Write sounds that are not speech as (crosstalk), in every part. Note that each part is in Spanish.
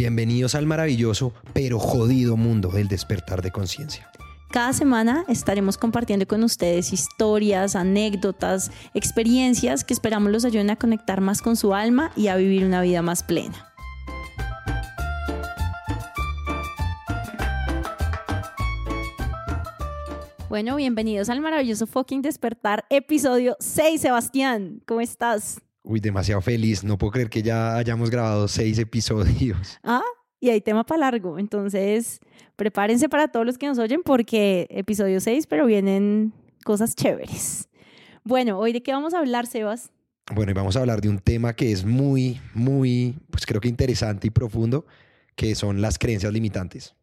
Bienvenidos al maravilloso pero jodido mundo del despertar de conciencia. Cada semana estaremos compartiendo con ustedes historias, anécdotas, experiencias que esperamos los ayuden a conectar más con su alma y a vivir una vida más plena. Bueno, bienvenidos al maravilloso fucking despertar, episodio 6, Sebastián. ¿Cómo estás? Uy, demasiado feliz. No puedo creer que ya hayamos grabado seis episodios. (laughs) Ah, y hay tema para largo. Entonces, prepárense para todos los que nos oyen porque episodio 6, pero vienen cosas chéveres. Bueno, hoy de qué vamos a hablar, Sebas? Bueno, y vamos a hablar de un tema que es muy, muy, pues creo que interesante y profundo, que son las creencias limitantes.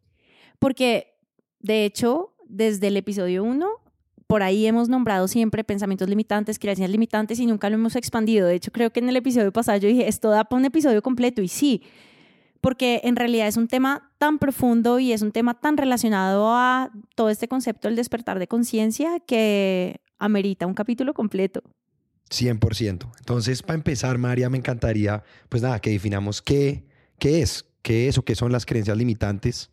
Porque, de hecho, desde el episodio 1 por ahí hemos nombrado siempre pensamientos limitantes, creencias limitantes y nunca lo hemos expandido. De hecho, creo que en el episodio pasado yo dije, esto da para un episodio completo y sí, porque en realidad es un tema tan profundo y es un tema tan relacionado a todo este concepto del despertar de conciencia que amerita un capítulo completo. 100%. Entonces, para empezar, María, me encantaría, pues nada, que definamos qué, qué es, qué es o qué son las creencias limitantes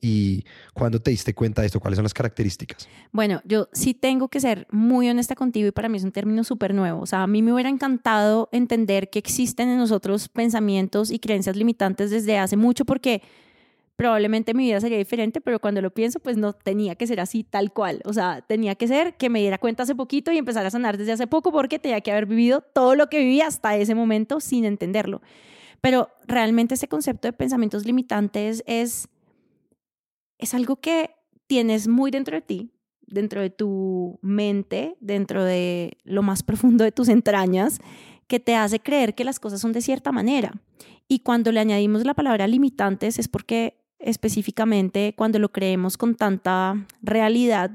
y cuándo te diste cuenta de esto, cuáles son las características. Bueno, yo sí tengo que ser muy honesta contigo y para mí es un término súper nuevo. O sea, a mí me hubiera encantado entender que existen en nosotros pensamientos y creencias limitantes desde hace mucho porque probablemente mi vida sería diferente, pero cuando lo pienso, pues no tenía que ser así tal cual. O sea, tenía que ser que me diera cuenta hace poquito y empezar a sanar desde hace poco porque tenía que haber vivido todo lo que viví hasta ese momento sin entenderlo. Pero realmente ese concepto de pensamientos limitantes es es algo que tienes muy dentro de ti, dentro de tu mente, dentro de lo más (laughs) profundo de tus entrañas, que te hace creer que las cosas son de cierta manera. Y cuando le añadimos la palabra limitantes es porque específicamente cuando lo creemos con tanta realidad,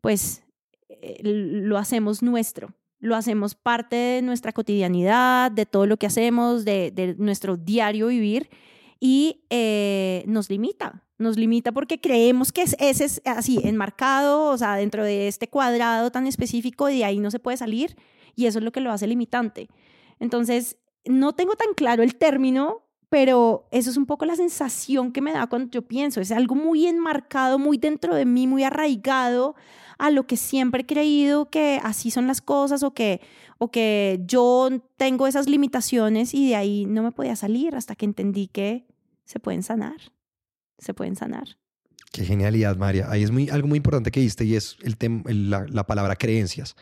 pues eh, lo hacemos nuestro, lo hacemos parte de nuestra cotidianidad, de todo lo que hacemos, de, nuestro diario vivir y eh, nos limita, nos limita porque creemos que es, ese es así, enmarcado, o sea, dentro de este cuadrado tan específico y de ahí no se puede salir y eso es lo que lo hace limitante. Entonces, no tengo tan claro el término, pero eso es un poco la sensación que me da cuando yo pienso, es algo muy enmarcado, muy dentro de mí, muy arraigado a lo que siempre he creído que así son las cosas o que, o que yo tengo esas limitaciones y de ahí no me podía salir hasta que entendí que se pueden sanar se pueden sanar. Qué genialidad, María. Ahí es muy, algo muy importante que diste y es el la, la, palabra creencias.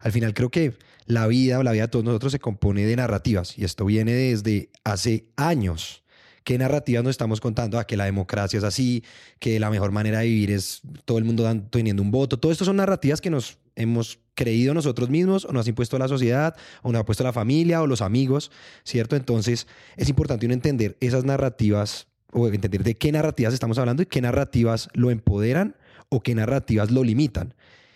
Al final creo que la vida, la vida de todos nosotros se compone de narrativas y esto viene desde hace años. ¿Qué narrativas nos estamos contando? Ah, que la democracia es así, que la mejor manera de vivir es todo el mundo teniendo un voto. Todo esto son narrativas que nos hemos creído nosotros mismos o nos ha impuesto la sociedad o nos ha puesto la familia o los amigos, ¿cierto? Entonces es importante uno entender esas narrativas o entender de qué narrativas estamos hablando y qué narrativas lo empoderan o qué narrativas lo limitan.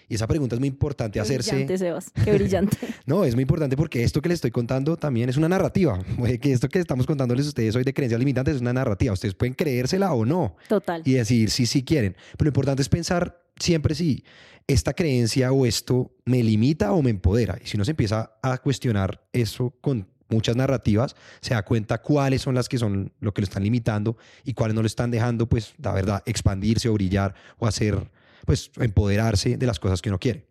Y esa pregunta es muy importante qué hacerse. Brillante, Sebas. Qué brillante. (laughs) no, es muy importante porque esto que les estoy contando también es una narrativa. Que esto que estamos contándoles a ustedes hoy de creencias limitantes es una narrativa. Ustedes pueden creérsela o no. Total. Y decidir si sí quieren. Pero lo importante es pensar siempre si esta creencia o esto me limita o me empodera. Y si uno se empieza a cuestionar eso con muchas narrativas, se da cuenta cuáles son las que son lo que lo están limitando y cuáles no lo están dejando, pues, la verdad, expandirse o brillar o hacer, pues, empoderarse de las cosas que uno quiere.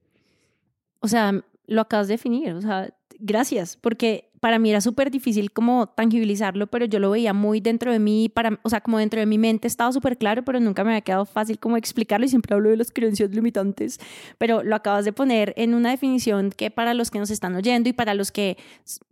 O sea, lo acabas de definir, o sea, gracias, porque para mí era súper difícil como tangibilizarlo, pero yo lo veía muy dentro de mí, para, o sea, como dentro de mi mente estaba súper claro, pero nunca me había quedado fácil como explicarlo y siempre hablo de las creencias limitantes, pero lo acabas de poner en una definición que para los que nos están oyendo y para los que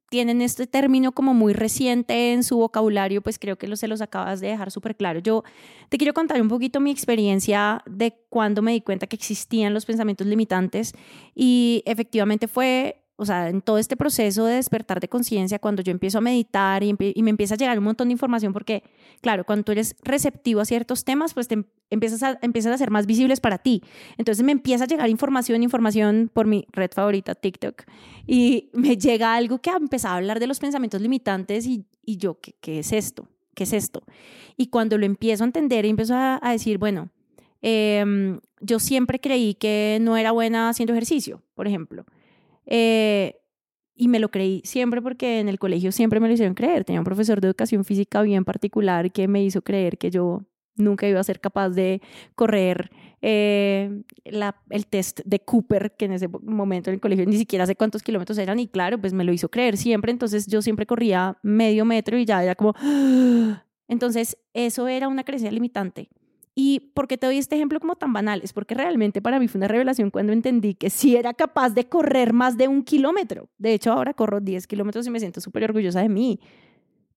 tienen este término como muy reciente en su vocabulario, pues creo que lo, se los acabas de dejar súper claro. Yo te quiero contar un poquito mi experiencia de cuando me di cuenta que existían los pensamientos limitantes y efectivamente fue o sea, en todo este proceso de despertar de conciencia, cuando yo empiezo a meditar y, me empieza a llegar un montón de información, porque, claro, cuando tú eres receptivo a ciertos temas, pues te em, empiezas a, empiezan a ser más visibles para ti. Entonces me empieza a llegar información, información por mi red favorita, TikTok, y me llega algo que ha empezado a hablar de los pensamientos limitantes y, y yo, ¿qué, ¿qué, es esto? ¿Qué es esto? Y cuando lo empiezo a entender y empiezo a, a decir, bueno, eh, yo siempre creí que no era buena haciendo ejercicio, por ejemplo. Eh, y me lo creí siempre porque en el colegio siempre me lo hicieron creer. Tenía un profesor de educación física bien particular que me hizo creer que yo nunca iba a ser capaz de correr eh, la, el test de Cooper, que en ese momento en el colegio ni siquiera sé cuántos kilómetros eran, y claro, pues me lo hizo creer siempre, entonces yo siempre corría medio metro y ya era como... Entonces, eso era una creencia limitante. ¿Y por qué te doy este ejemplo como tan banal? Es porque realmente para mí fue una revelación cuando entendí que sí era capaz de correr más de un kilómetro. De hecho, ahora corro 10 kilómetros y me siento súper orgullosa de mí.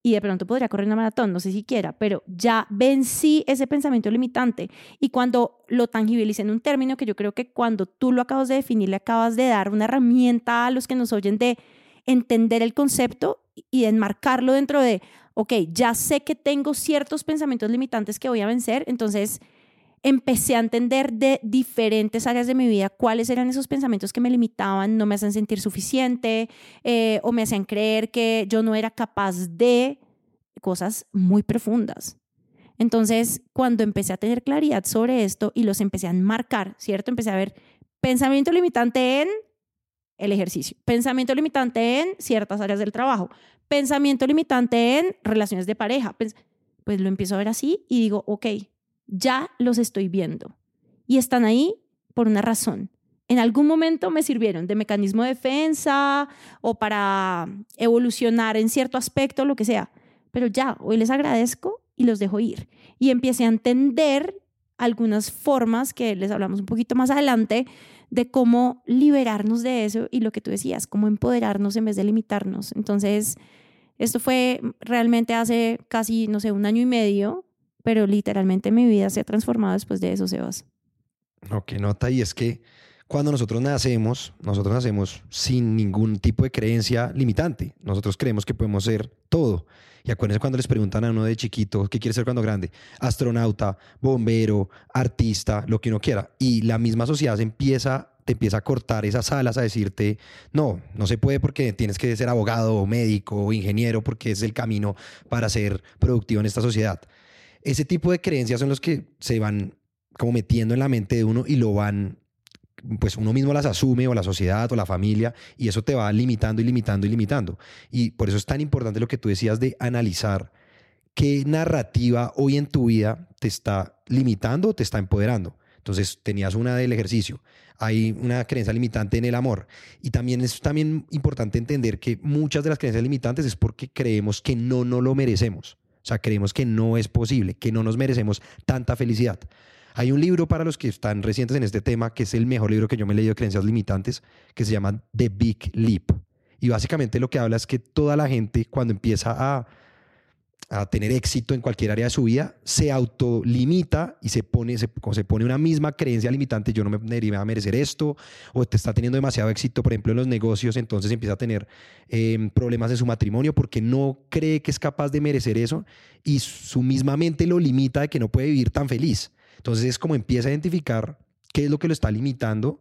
Y de pronto podría correr una maratón, no sé si quiera, pero ya vencí ese pensamiento limitante. Y cuando lo tangibilicé en un término que yo creo que cuando tú lo acabas de definir, le acabas de dar una herramienta a los que nos oyen de entender el concepto y enmarcarlo dentro de, ok, ya sé que tengo ciertos pensamientos limitantes que voy a vencer, entonces empecé a entender de diferentes áreas de mi vida cuáles eran esos pensamientos que me limitaban, no me hacían sentir suficiente eh, o me hacían creer que yo no era capaz de cosas muy profundas. Entonces, cuando empecé a tener claridad sobre esto y los empecé a enmarcar, ¿cierto? Empecé a ver pensamiento limitante en el ejercicio, pensamiento limitante en ciertas áreas del trabajo, pensamiento limitante en relaciones de pareja. Pues, lo empiezo a ver así y digo, ok, ya los estoy viendo. Y están ahí por una razón. En algún momento me sirvieron de mecanismo de defensa o para evolucionar en cierto aspecto, lo que sea. Pero ya, hoy les agradezco y los dejo ir. Y empecé a entender algunas formas que les hablamos un poquito más adelante de cómo liberarnos de eso y lo que tú decías, cómo empoderarnos en vez de limitarnos. Entonces, esto fue realmente hace casi, no sé, un año y medio, pero literalmente mi vida se ha transformado después de eso, Sebas. Ok, nota, y es que cuando nosotros nacemos, nosotros nacemos sin ningún tipo de creencia limitante. Nosotros creemos que podemos ser todo. Y acuérdense cuando les preguntan a uno de chiquito, ¿qué quiere ser cuando grande? Astronauta, bombero, artista, lo que uno quiera. Y la misma sociedad se empieza empieza a cortar esas alas, a decirte, no, no se puede porque tienes que ser abogado médico ingeniero porque es el camino para ser productivo en esta sociedad. Ese tipo de creencias son los que se van como metiendo en la mente de uno y lo van, pues uno mismo las asume o la sociedad o la familia y eso te va limitando y limitando y limitando. Y por eso es tan importante lo que tú decías de analizar qué narrativa hoy en tu vida te está limitando o te está empoderando. Entonces tenías una del ejercicio, hay una creencia limitante en el amor. Y también es también importante entender que muchas de las creencias limitantes es porque creemos que no no lo merecemos. O sea, creemos que no es posible, que no nos merecemos tanta felicidad. Hay un libro para los que están recientes en este tema, que es el mejor libro que yo me he leído de creencias limitantes, que se llama The Big Leap. Y básicamente lo que habla es que toda la gente cuando empieza a a tener éxito en cualquier área de su vida, se autolimita y se pone, se, se pone una misma creencia limitante, yo no me voy a merecer esto, o te está teniendo demasiado éxito, por ejemplo, en los negocios, entonces empieza a tener em, problemas en su matrimonio porque no cree que es capaz de merecer eso y su misma mente lo limita de que no puede vivir tan feliz. Entonces es como empieza a identificar qué es lo que lo está limitando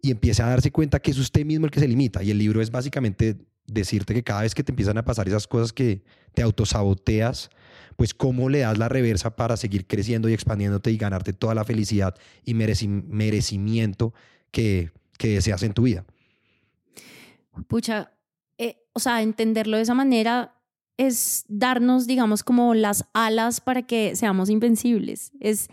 y empieza a darse cuenta que es usted mismo el que se limita. Y el libro es básicamente decirte que cada vez que te empiezan a pasar esas cosas que te autosaboteas, pues cómo le das la reversa para seguir creciendo y expandiéndote y ganarte toda la felicidad y merecimiento que, que deseas en tu vida. Pucha, eh, o sea, entenderlo de esa manera es darnos, digamos, como las alas para que seamos invencibles. Es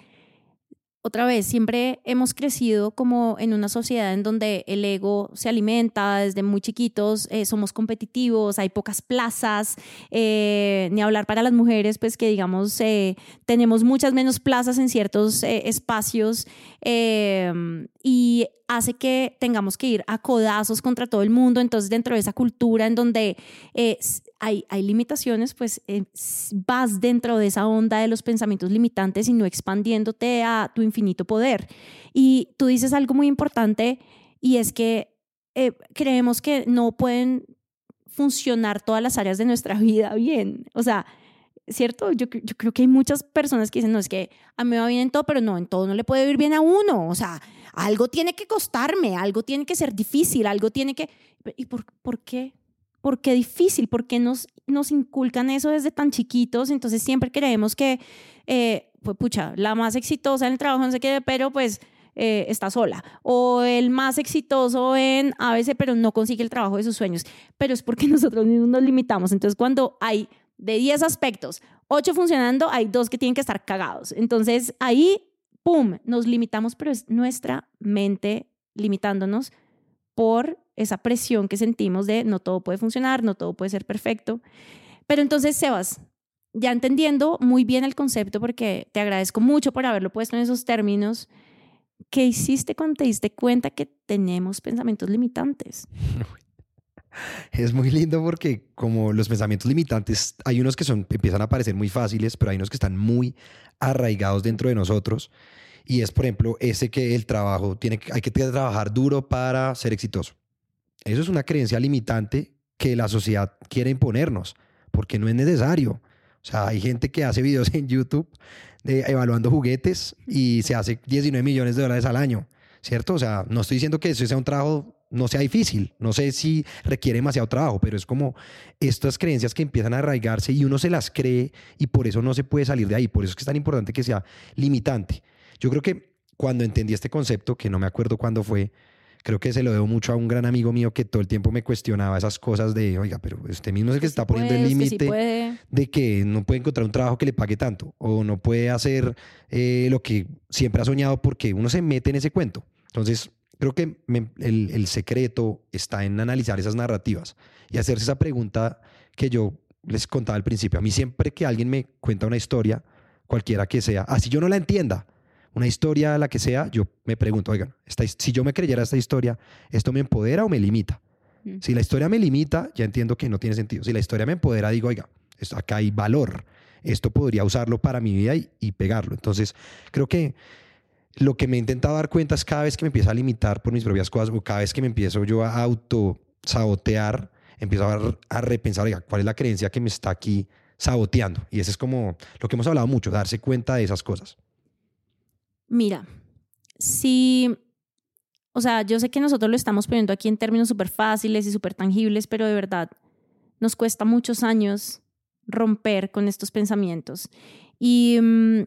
otra vez, siempre hemos crecido como en una sociedad en donde el ego se alimenta desde muy chiquitos, eh, somos competitivos, hay pocas plazas, eh, ni hablar para las mujeres, pues que digamos, eh, tenemos muchas menos plazas en ciertos espacios y hace que tengamos que ir a codazos contra todo el mundo. Entonces, dentro de esa cultura en donde hay, hay, limitaciones, pues vas dentro de esa onda de los pensamientos limitantes y no expandiéndote a tu infinito poder. Y tú dices algo muy importante y es que eh, creemos que no pueden funcionar todas las áreas de nuestra (laughs) vida bien. O sea, ¿cierto? Yo, yo, creo que hay muchas personas que dicen, no, es que a mí me va bien en todo, pero no, en todo no le puede ir bien a uno. O sea, algo tiene que costarme, algo tiene que ser difícil, algo tiene que... ¿Y por, por qué? ¿Por qué difícil? ¿Por qué nos, nos inculcan eso desde tan chiquitos? Entonces siempre creemos que, eh, pues pucha, la más exitosa en el trabajo, no sé qué, pero pues eh, está sola, o el más exitoso en ABC, pero no consigue el trabajo de sus sueños, pero es porque (laughs) nosotros mismos nos limitamos. Entonces, cuando hay de 10 aspectos, 8 funcionando, hay dos que tienen que estar cagados. Entonces, ahí, ¡pum!, nos limitamos, pero es nuestra mente limitándonos por esa presión que sentimos de no todo puede funcionar, no todo puede ser perfecto. Pero entonces, Sebas, ya entendiendo muy bien el concepto, porque te agradezco mucho por haberlo puesto en esos términos, ¿qué hiciste cuando te diste cuenta que tenemos pensamientos limitantes? (laughs) Es muy lindo porque como los pensamientos limitantes, hay unos que son, empiezan a parecer muy fáciles, pero hay unos que están muy arraigados dentro de nosotros. Y es, por ejemplo, ese que el trabajo, tiene, hay que trabajar duro para ser exitoso. Eso es una creencia limitante que la sociedad quiere imponernos, porque no es necesario. O sea, hay gente que hace videos en YouTube de, evaluando juguetes y se hace 19 millones de dólares al año, ¿cierto? O sea, no estoy diciendo que eso sea un trabajo, no sea difícil, no sé si requiere demasiado trabajo, pero es como estas creencias que empiezan a arraigarse y uno se las cree y por eso no se puede salir de ahí. Por eso es que es tan importante que sea limitante. Yo creo que cuando entendí este concepto, que no me acuerdo cuándo fue, creo que se lo debo mucho a un gran amigo mío que todo el tiempo me cuestionaba esas cosas de, oiga, pero usted mismo es el que está poniendo el límite de que no puede encontrar un trabajo que le pague tanto o no puede hacer eh, lo que siempre ha soñado porque uno se mete en ese cuento. Entonces, creo que el, el secreto está en analizar esas narrativas y hacerse esa pregunta que yo les contaba al principio. A mí siempre que alguien me cuenta una historia, cualquiera que sea, así yo no la entienda, una historia, la que sea, yo me pregunto, oigan, si yo me creyera esta historia, ¿esto me empodera o me limita? Mm. Si la historia me limita, ya entiendo que no tiene sentido. Si la historia me empodera, digo, oiga, esto, acá hay valor. Esto podría usarlo para mi vida y, pegarlo. Entonces, creo que lo que me he intentado dar cuenta es cada vez que me empiezo a limitar por mis propias cosas o cada vez que me empiezo yo a auto sabotear, empiezo a, repensar, oiga, ¿cuál es la creencia que me está aquí saboteando? Y eso es como lo que hemos hablado mucho, darse cuenta de esas cosas. Mira, si, o sea, yo sé que nosotros lo estamos poniendo aquí en términos súper fáciles y súper tangibles, pero de verdad nos cuesta muchos años romper con estos pensamientos. Y mm,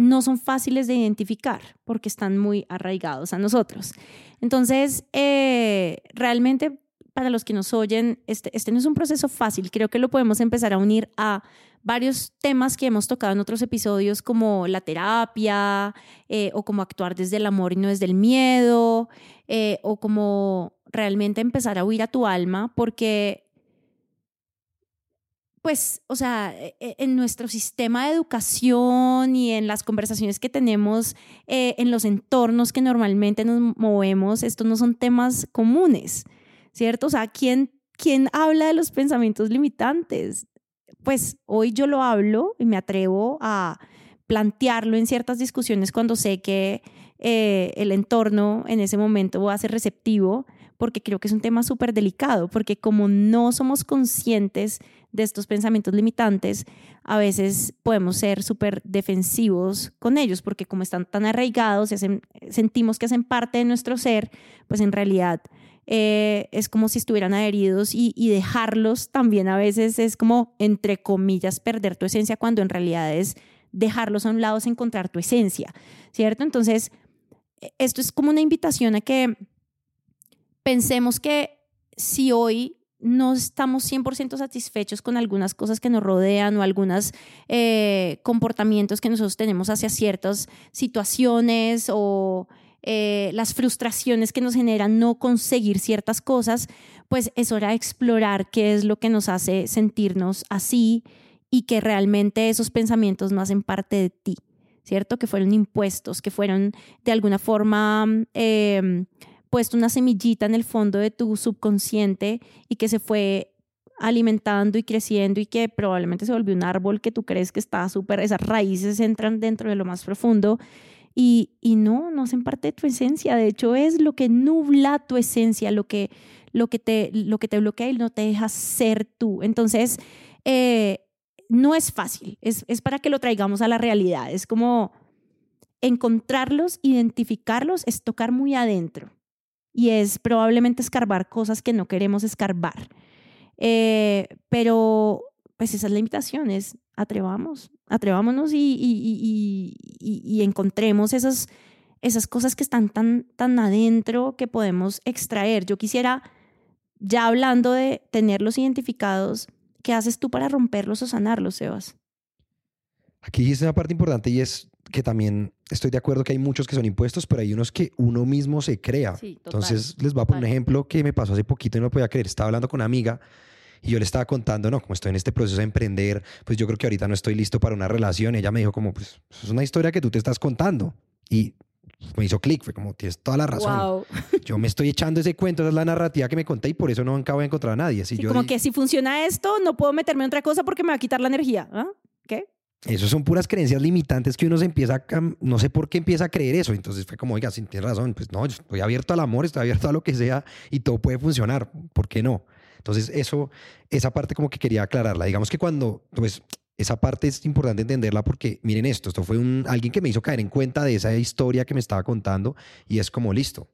no son fáciles de identificar porque están muy arraigados a nosotros. Entonces, eh, realmente para los que nos oyen, este, este no es un proceso fácil. Creo que lo podemos empezar a unir a varios temas que hemos tocado en otros episodios, como la terapia, eh, o como actuar desde el amor y no desde el miedo, eh, o como realmente empezar a huir a tu alma, porque, pues, o sea, e, e, en nuestro sistema de educación y en las conversaciones que tenemos eh, en los entornos que normalmente nos movemos, estos no son temas comunes, ¿cierto? O sea, ¿quién, quién habla de los pensamientos limitantes? pues hoy yo lo hablo y me atrevo a plantearlo en ciertas discusiones cuando sé que eh, el entorno en ese momento va a ser receptivo, porque creo que es un tema súper delicado, porque como no somos conscientes de estos pensamientos limitantes, a veces podemos ser súper defensivos con ellos, porque como están tan arraigados y sentimos que hacen parte de nuestro ser, pues en realidad eh, es como si estuvieran adheridos y, dejarlos también a veces es como, entre comillas, perder tu esencia cuando en realidad es dejarlos a un lado es encontrar tu esencia, ¿cierto? Entonces, esto es como una invitación a que pensemos que si hoy no estamos 100% satisfechos con algunas cosas que nos rodean o algunos eh, comportamientos que nosotros tenemos hacia ciertas situaciones o eh, las frustraciones que nos generan no conseguir ciertas cosas, pues es hora de explorar qué es lo que nos hace sentirnos así y que realmente esos pensamientos no hacen parte de ti, ¿cierto? Que fueron impuestos, que fueron de alguna forma eh, puesto una semillita en el fondo de tu subconsciente y que se fue alimentando y creciendo y que probablemente se volvió un árbol que tú crees que está súper, esas raíces entran dentro de lo más profundo y, y, no, no hacen parte de tu esencia. De hecho, es lo que nubla tu esencia, lo que, lo que, te, lo que te bloquea y no te deja ser tú. Entonces, eh, no es fácil, es, es para que lo traigamos a la realidad. Es como encontrarlos, identificarlos, es tocar muy adentro. Y es probablemente escarbar cosas que no queremos escarbar. Eh, pero pues esa es la invitación, es atrevamos, atrevámonos y, y, y, y encontremos esos, esas cosas que están tan, tan adentro que podemos extraer. Yo quisiera, ya hablando de tenerlos identificados, ¿qué haces tú para romperlos o sanarlos, Sebas? Aquí es una parte importante y es que también estoy de acuerdo que hay muchos que son impuestos, pero hay unos que uno mismo se crea. Entonces, les voy a poner un ejemplo que me pasó hace poquito y no lo podía creer. Estaba hablando con una amiga y yo le estaba contando, no, como estoy en este proceso de emprender, pues yo creo que ahorita no estoy listo para una relación. ella me dijo como, pues, es una historia que tú te estás contando. Y me hizo clic, fue como, tienes toda la razón. (laughs) Yo me estoy echando ese cuento, esa es la narrativa que me conté y por eso no acabo de encontrar a nadie. sí, como que si funciona esto, no puedo meterme en otra cosa porque me va a quitar la energía. ¿ah? ¿Qué? Eso son puras creencias limitantes que uno se empieza a, no sé por qué empieza a creer eso. Entonces fue como, oiga, si tienes razón, pues no, estoy abierto al amor, estoy abierto a lo que sea y todo puede funcionar. ¿Por qué no? Entonces eso, esa parte como que quería aclararla. Digamos que cuando, pues esa parte es importante entenderla porque miren esto, esto fue un, alguien que me hizo caer en cuenta de esa historia que me estaba contando y es como listo.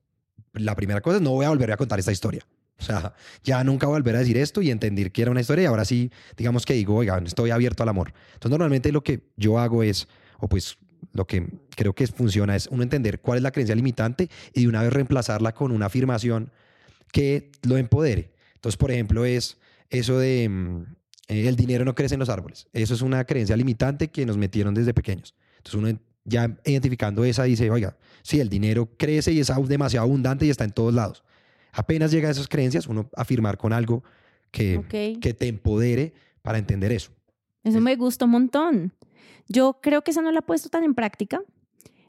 La primera cosa es no voy a volver a contar esta historia. O sea, ya nunca volver a decir esto y entender que era una historia y ahora sí, digamos que digo, oiga, estoy abierto al amor. Entonces, normalmente lo que yo hago es, o pues lo que creo que funciona es uno entender cuál es la creencia limitante y de una vez reemplazarla con una afirmación que lo empodere. Entonces, por ejemplo, es eso de mm, el dinero no crece en los árboles. Eso es una creencia limitante que nos metieron desde pequeños. Entonces, uno ya identificando esa dice, oiga, sí, el dinero crece y es demasiado abundante y está en todos lados apenas llega a esas creencias, uno afirmar con algo que, que te empodere para entender eso. Eso me gusta un montón. Yo creo que esa no la he puesto tan en práctica,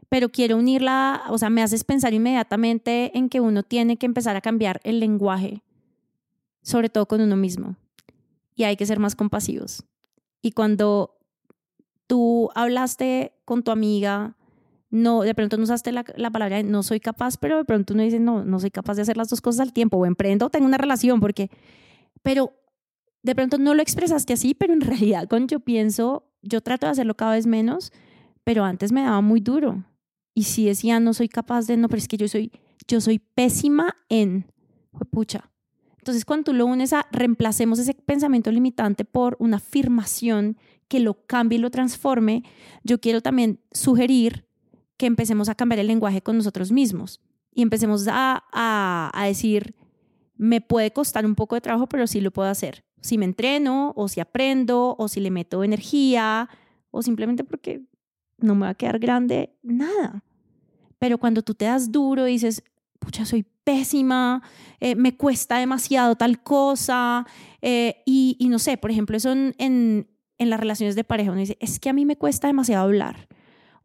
pero quiero unirla, o sea, me haces pensar inmediatamente en que uno tiene que empezar a cambiar el lenguaje, sobre todo con uno mismo, y hay que ser más compasivos. Y cuando tú hablaste con tu amiga no, de pronto no usaste la, la, palabra no soy capaz, pero de pronto uno dice, no, no soy capaz de hacer las dos cosas al tiempo, o emprendo o tengo una relación, porque, pero de pronto no lo expresaste así, pero en (laughs) realidad cuando yo pienso, yo trato de hacerlo cada vez menos, pero antes me daba muy duro. Y si decía, no soy capaz de, no, pero es que yo soy, yo soy pésima en, pucha. Entonces, cuando tú lo unes a reemplacemos ese pensamiento limitante por una afirmación que lo cambie y lo transforme, yo quiero también sugerir que empecemos a cambiar el lenguaje con nosotros mismos y empecemos a, a, decir, me puede costar un poco de trabajo, pero sí lo puedo hacer. Si me entreno, o si aprendo, o si le meto energía, o simplemente porque no me va a quedar grande, nada. Pero cuando tú te das duro y dices, pucha, soy pésima, eh, me cuesta demasiado tal cosa, eh, y, y, no sé, por ejemplo, eso en, en, en, las relaciones de pareja, uno dice, es que a mí me cuesta demasiado hablar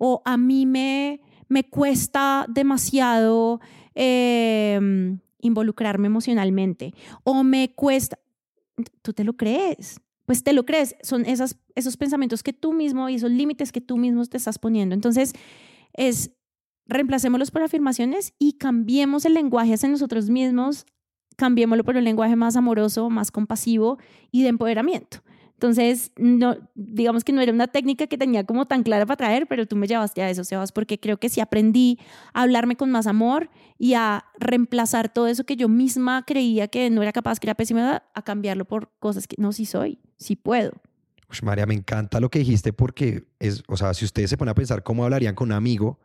o a mí me, me cuesta demasiado em, involucrarme emocionalmente o me cuesta, tú te lo crees, pues te lo crees, son esas, esos pensamientos que tú mismo y esos límites que tú mismo te estás poniendo. Entonces, es reemplacémoslos por afirmaciones y cambiemos el lenguaje hacia nosotros mismos, cambiémoslo por un lenguaje más amoroso, más compasivo y de empoderamiento. Entonces, no, digamos que no era una técnica que tenía como tan clara para traer, pero tú me llevaste a eso, Sebas, porque creo que sí aprendí a hablarme con más amor y a reemplazar todo eso que yo misma creía que no era capaz, que era pésima, a cambiarlo por cosas que no, sí soy, sí puedo. María, me encanta lo que dijiste porque es, o sea, si ustedes se ponen a pensar cómo hablarían con un amigo,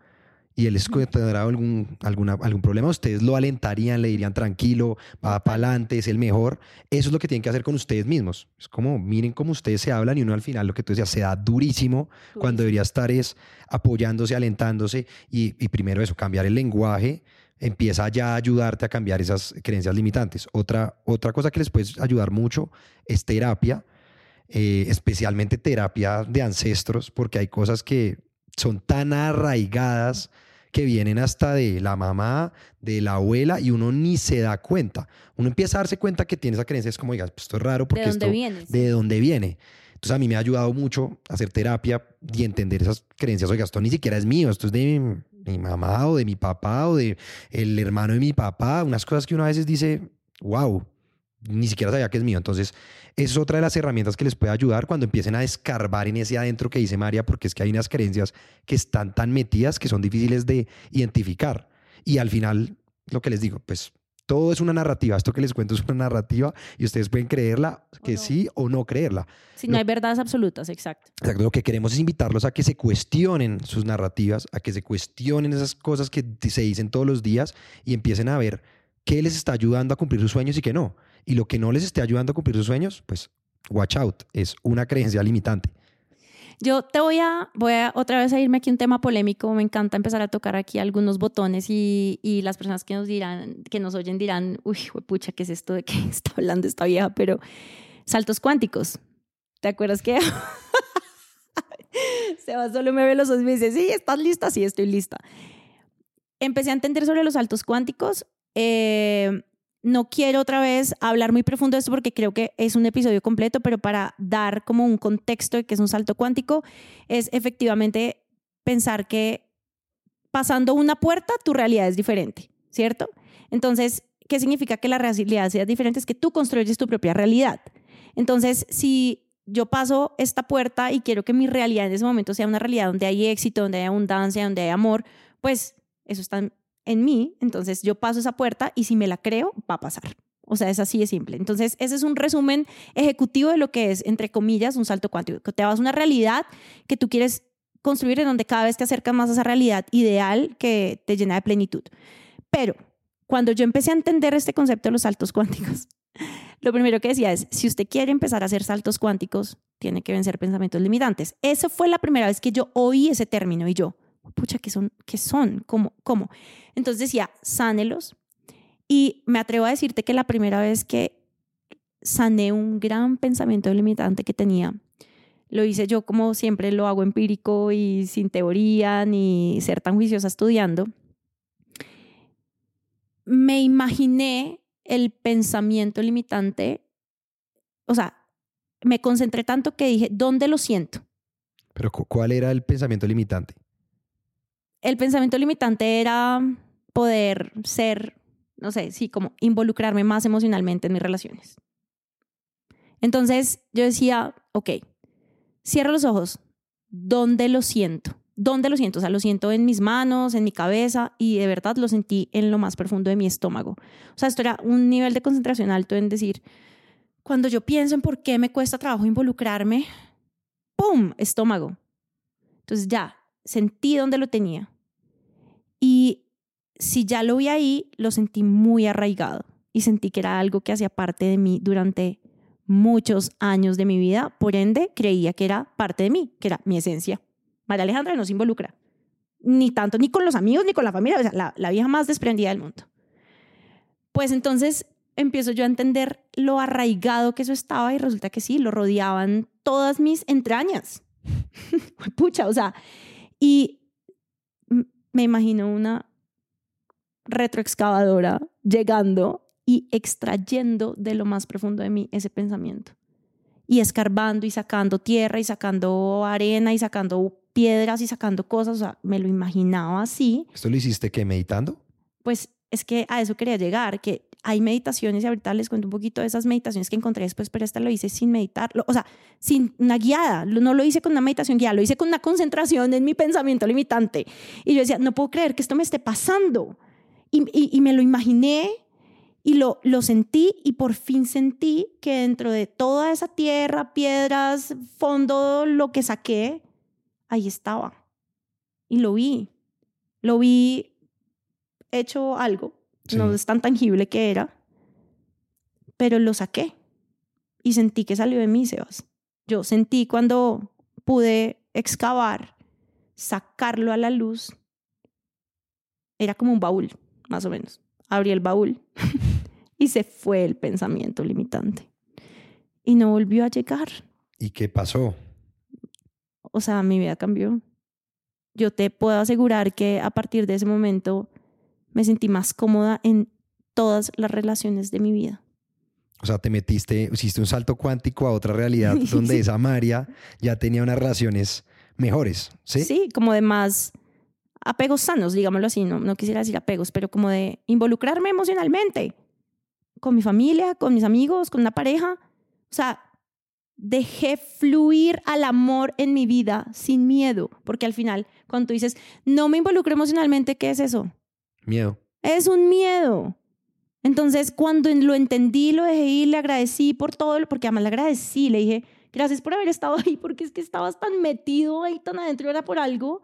y él tendrá algún, alguna, algún problema, ustedes lo alentarían, le dirían tranquilo, va para adelante, es el mejor. Eso es lo que tienen que hacer con ustedes mismos. Es como, miren cómo ustedes se hablan y uno al final, lo que tú decías, se da durísimo cuando debería estar es apoyándose, alentándose y, primero eso, cambiar el lenguaje empieza ya a ayudarte a cambiar esas creencias limitantes. Otra, otra cosa que les puede ayudar mucho es terapia, eh, especialmente terapia de ancestros, porque hay cosas que son tan arraigadas que vienen hasta de la mamá, de la abuela, y uno ni se da cuenta. Uno empieza a darse cuenta que tiene esa creencia, es como, oiga, pues esto es raro porque ¿De dónde viene? ¿De dónde viene? Entonces a mí me ha ayudado mucho hacer terapia y entender esas creencias. Oiga, esto ni siquiera es mío, esto es de mi, mamá o de mi papá o de el hermano de mi papá. Unas cosas que uno a veces dice, wow, ni siquiera sabía que es mío. Entonces, esa es otra de las herramientas que les puede ayudar cuando empiecen a escarbar en ese adentro que dice María, porque es que hay unas creencias que están tan metidas que son difíciles de identificar. Y al final, lo que les digo, pues Todo es una narrativa. Esto que les cuento es una narrativa y ustedes pueden creerla, que no. sí o no creerla. Si no hay verdades absolutas, exacto. Exacto, Lo que queremos es invitarlos a que se cuestionen sus narrativas, a que se cuestionen esas cosas que se dicen todos los días y empiecen a ver qué les está ayudando a cumplir sus sueños y qué no. Y lo que no les esté ayudando a cumplir sus sueños, pues watch out, es una creencia limitante. Yo te voy a, voy a otra vez a irme aquí un tema polémico. Me encanta empezar a tocar aquí algunos botones y, y las personas que nos dirán, que nos oyen dirán, uy, pucha, ¿qué es esto de qué (laughs) está hablando esta vieja? Pero saltos cuánticos. ¿Te acuerdas que? (laughs) Seba solo me ve los ojos y me dice, sí, ¿estás lista? Sí, estoy lista. Empecé a entender sobre los saltos cuánticos. Eh, no quiero otra vez hablar muy profundo de esto porque creo que es un episodio completo, pero para dar como un contexto de qué es un salto cuántico, es efectivamente pensar que pasando una puerta tu realidad es diferente, ¿cierto? Entonces, ¿qué significa que la realidad sea diferente? Es que tú construyes tu propia realidad. Entonces, si yo paso esta puerta y quiero que mi realidad en ese momento sea una realidad donde hay éxito, donde hay abundancia, donde hay amor, pues eso está en mí, entonces yo paso esa puerta y si me la creo, va a pasar. O sea, es así de simple. Entonces, ese es un resumen ejecutivo de lo que es, entre comillas, un salto cuántico. Te vas a una realidad que tú quieres construir en donde cada vez te acercas más a esa realidad ideal que te llena de plenitud. Pero cuando yo empecé a entender este concepto de los saltos cuánticos, (laughs) lo primero que decía es, si usted quiere empezar a hacer saltos cuánticos, tiene que vencer pensamientos limitantes. Esa fue la primera vez que yo oí ese término y yo, pucha, ¿qué son? ¿Qué son? ¿Cómo? ¿Cómo? Entonces decía, sánelos. Y me atrevo a decirte que la primera vez que sané un gran pensamiento limitante que tenía, lo hice yo como siempre lo hago empírico y sin teoría ni ser tan juiciosa estudiando. Me imaginé el pensamiento limitante, o sea, me concentré tanto que dije, ¿dónde lo siento? Pero cu- ¿cuál era el pensamiento limitante? El pensamiento limitante era poder ser, no sé, sí, como involucrarme más emocionalmente en mis relaciones. Entonces yo decía, ok, cierro los ojos, ¿dónde lo siento? ¿Dónde lo siento? O sea, lo siento en mis manos, en mi cabeza y de verdad lo sentí en lo más profundo de mi estómago. O sea, esto era un nivel de concentración alto en decir, cuando yo pienso en por qué me cuesta trabajo involucrarme, ¡pum! Estómago. Entonces ya, sentí dónde lo tenía. Y si ya lo vi ahí, lo sentí muy arraigado y sentí que era algo que hacía parte de mí durante muchos años de mi vida. Por ende, creía que era parte de mí, que era mi esencia. María Alejandra no se involucra, ni tanto, ni con los amigos, ni con la familia, o sea, la, la vieja más desprendida del mundo. Pues entonces empiezo yo a entender lo arraigado que eso estaba y resulta que sí, lo rodeaban todas mis entrañas. (laughs) Pucha, o sea, y me imagino una retroexcavadora llegando y extrayendo de lo más profundo de mí ese pensamiento. Y escarbando y sacando tierra y sacando arena y sacando piedras y sacando cosas. O sea, me lo imaginaba así. ¿Esto lo hiciste qué? ¿Meditando? Pues es que a eso quería llegar, que hay meditaciones y ahorita les cuento un poquito de esas meditaciones que encontré después, pero esta lo hice sin meditar, o sea, sin una guiada, no lo hice con una meditación guiada, lo hice con una concentración en mi pensamiento limitante. Y yo decía, no puedo creer que esto me esté pasando. Y, y, y me lo imaginé y lo, lo sentí y por fin sentí que dentro de toda esa tierra, piedras, fondo, lo que saqué, ahí estaba. Y lo vi. Lo vi hecho algo. Sí. No es tan tangible que era. Pero lo saqué. Y sentí que salió de mí, Sebas. Yo sentí cuando pude excavar, sacarlo a la luz. Era como un baúl, más o menos. Abrí el baúl (laughs) y se fue el pensamiento limitante. Y no volvió a llegar. ¿Y qué pasó? O sea, mi vida cambió. Yo te puedo asegurar que a partir de ese momento me sentí más cómoda en todas las relaciones de mi vida. O sea, te metiste, hiciste un salto cuántico a otra realidad (laughs) donde esa María ya tenía unas relaciones mejores, ¿sí? Sí, como de más apegos sanos, digámoslo así, no, no quisiera decir apegos, pero como de involucrarme emocionalmente con mi familia, con mis amigos, con una pareja. O sea, dejé fluir al amor en mi vida sin miedo, porque al final, cuando tú dices, no me involucro emocionalmente, ¿qué es eso? Miedo. Es un miedo. Entonces, cuando lo entendí, lo dejé ir, le agradecí por todo, porque además le agradecí, le dije, gracias por haber estado ahí, porque es que estabas tan metido ahí, tan adentro, era por algo.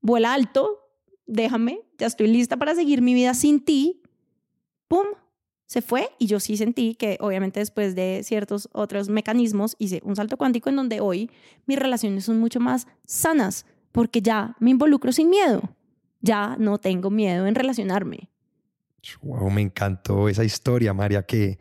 Vuela alto, déjame, ya estoy lista para seguir mi vida sin ti. ¡Pum! Se fue y yo sí sentí que obviamente después de ciertos otros mecanismos hice un salto cuántico en donde hoy mis relaciones son mucho más sanas porque ya me involucro sin miedo. Ya no tengo miedo en relacionarme. Wow, me encantó esa historia, María, que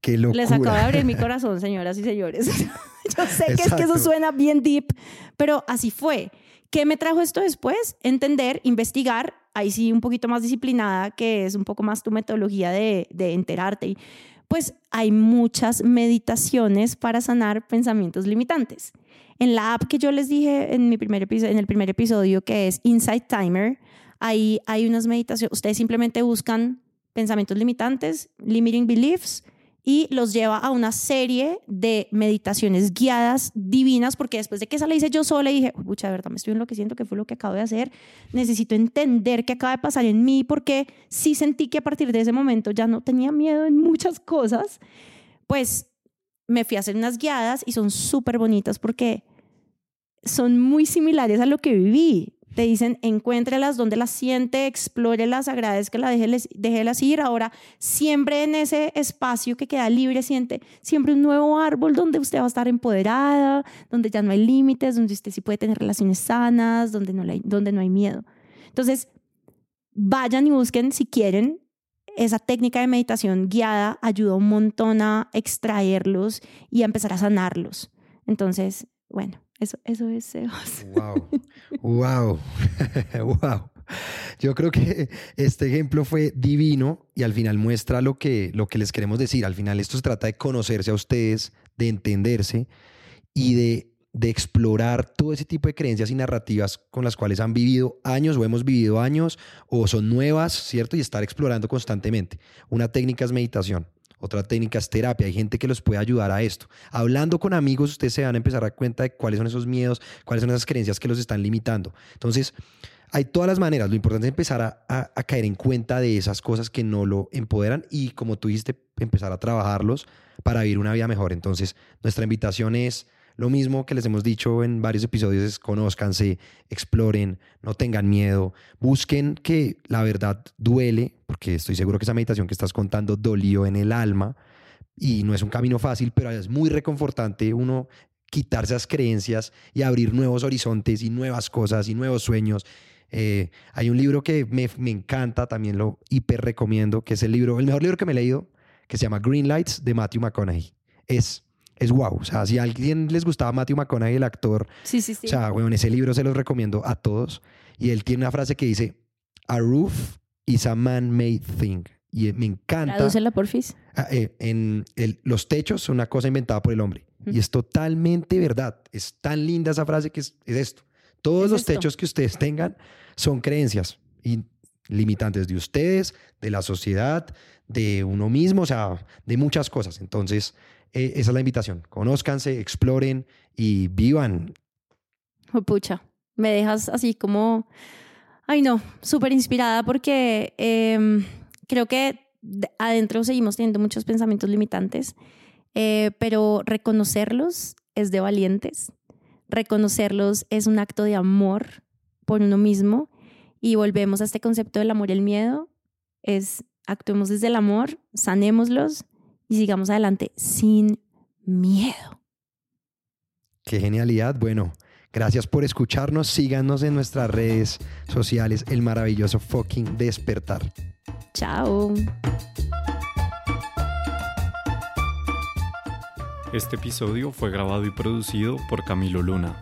Qué locura. Les acabo de abrir mi (laughs) corazón, señoras y señores. (laughs) Yo sé que es que eso suena bien deep, pero así fue. ¿Qué me trajo esto después? Entender, investigar, ahí sí un poquito más disciplinada, que es un poco más tu metodología de, de enterarte. Pues hay muchas meditaciones para sanar pensamientos limitantes. En la app que yo les dije en, mi primer episodio, en el primer episodio, que es Insight Timer, ahí hay unas meditaciones. Ustedes simplemente buscan pensamientos limitantes, limiting beliefs, y los lleva a una serie de meditaciones guiadas divinas, porque después de que esa la hice yo sola y dije, pucha, de verdad me estoy enloqueciendo, ¿qué fue lo que acabo de hacer? Necesito entender qué acaba de pasar en mí, porque sí sentí que a partir de ese momento ya no tenía miedo en muchas cosas, pues me fui a hacer unas guiadas y son súper bonitas porque son muy similares a lo que viví te dicen encuéntrelas donde las siente, explórelas, agradezca, déjelas, déjelas ir. Ahora, siempre en ese espacio que queda libre, siente siempre un nuevo árbol donde usted va a estar empoderada, donde ya no hay límites, donde usted sí puede tener relaciones sanas, donde no, hay, donde no hay miedo. Entonces, vayan y busquen si quieren. Esa técnica de meditación guiada ayuda un montón a extraerlos y a empezar a sanarlos. Entonces, bueno, eso, eso es Wow, wow, wow. Yo creo que este ejemplo fue divino y al final muestra lo que, lo que les queremos decir. Al final esto se trata de conocerse a ustedes, de entenderse y de, de explorar todo ese tipo de creencias y narrativas con las cuales han vivido años o hemos vivido años o son nuevas, ¿cierto? Y estar explorando constantemente. Una técnica es meditación. Otra técnica es terapia. Hay gente que los puede ayudar a esto. Hablando con amigos, ustedes se van a empezar a dar cuenta de cuáles son esos miedos, cuáles son esas creencias que los están limitando. Entonces, hay todas las maneras. Lo importante es empezar a, caer en cuenta de esas cosas que no lo empoderan y, como tú dijiste, empezar a trabajarlos para vivir una vida mejor. Entonces, nuestra invitación es lo mismo que les hemos dicho en varios episodios es conózcanse, exploren, no tengan miedo, busquen que la verdad duele, porque estoy seguro que esa meditación que estás contando dolió en el alma y no es un camino fácil, pero es muy reconfortante uno quitarse esas creencias y abrir nuevos horizontes y nuevas cosas y nuevos sueños. Eh, hay un libro que me, me, encanta, también lo hiper recomiendo, que es el libro, el mejor libro que me he leído, que se llama Green Lights de Matthew McConaughey. Es es wow. O sea, si a alguien les gustaba Matthew McConaughey, el actor, sí, sí, sí. o sea, bueno, ese libro se los recomiendo a todos. Y él tiene una frase que dice, a roof is a man-made thing. Y me encanta. Tradúcela, porfis. Ah, eh, en el, los techos son una cosa inventada por el hombre. Y es totalmente verdad. Es tan linda esa frase que es, esto. Todos los techos que ustedes tengan son creencias y limitantes de ustedes, de la sociedad, de uno mismo, o sea, de muchas cosas. Entonces, eh, esa es la invitación. Conózcanse, exploren y vivan. Oh, pucha, me dejas así como, ay no, súper inspirada porque em, creo que adentro seguimos teniendo muchos pensamientos limitantes, eh, pero reconocerlos es de valientes. Reconocerlos es un acto de amor por uno mismo y volvemos a este concepto del amor y el miedo. Es actuemos desde el amor, sanémoslos y sigamos adelante sin miedo. Qué genialidad. Bueno, gracias por escucharnos. Síganos en nuestras redes sociales. El maravilloso fucking despertar. Chao. Este episodio fue grabado y producido por Camilo Luna.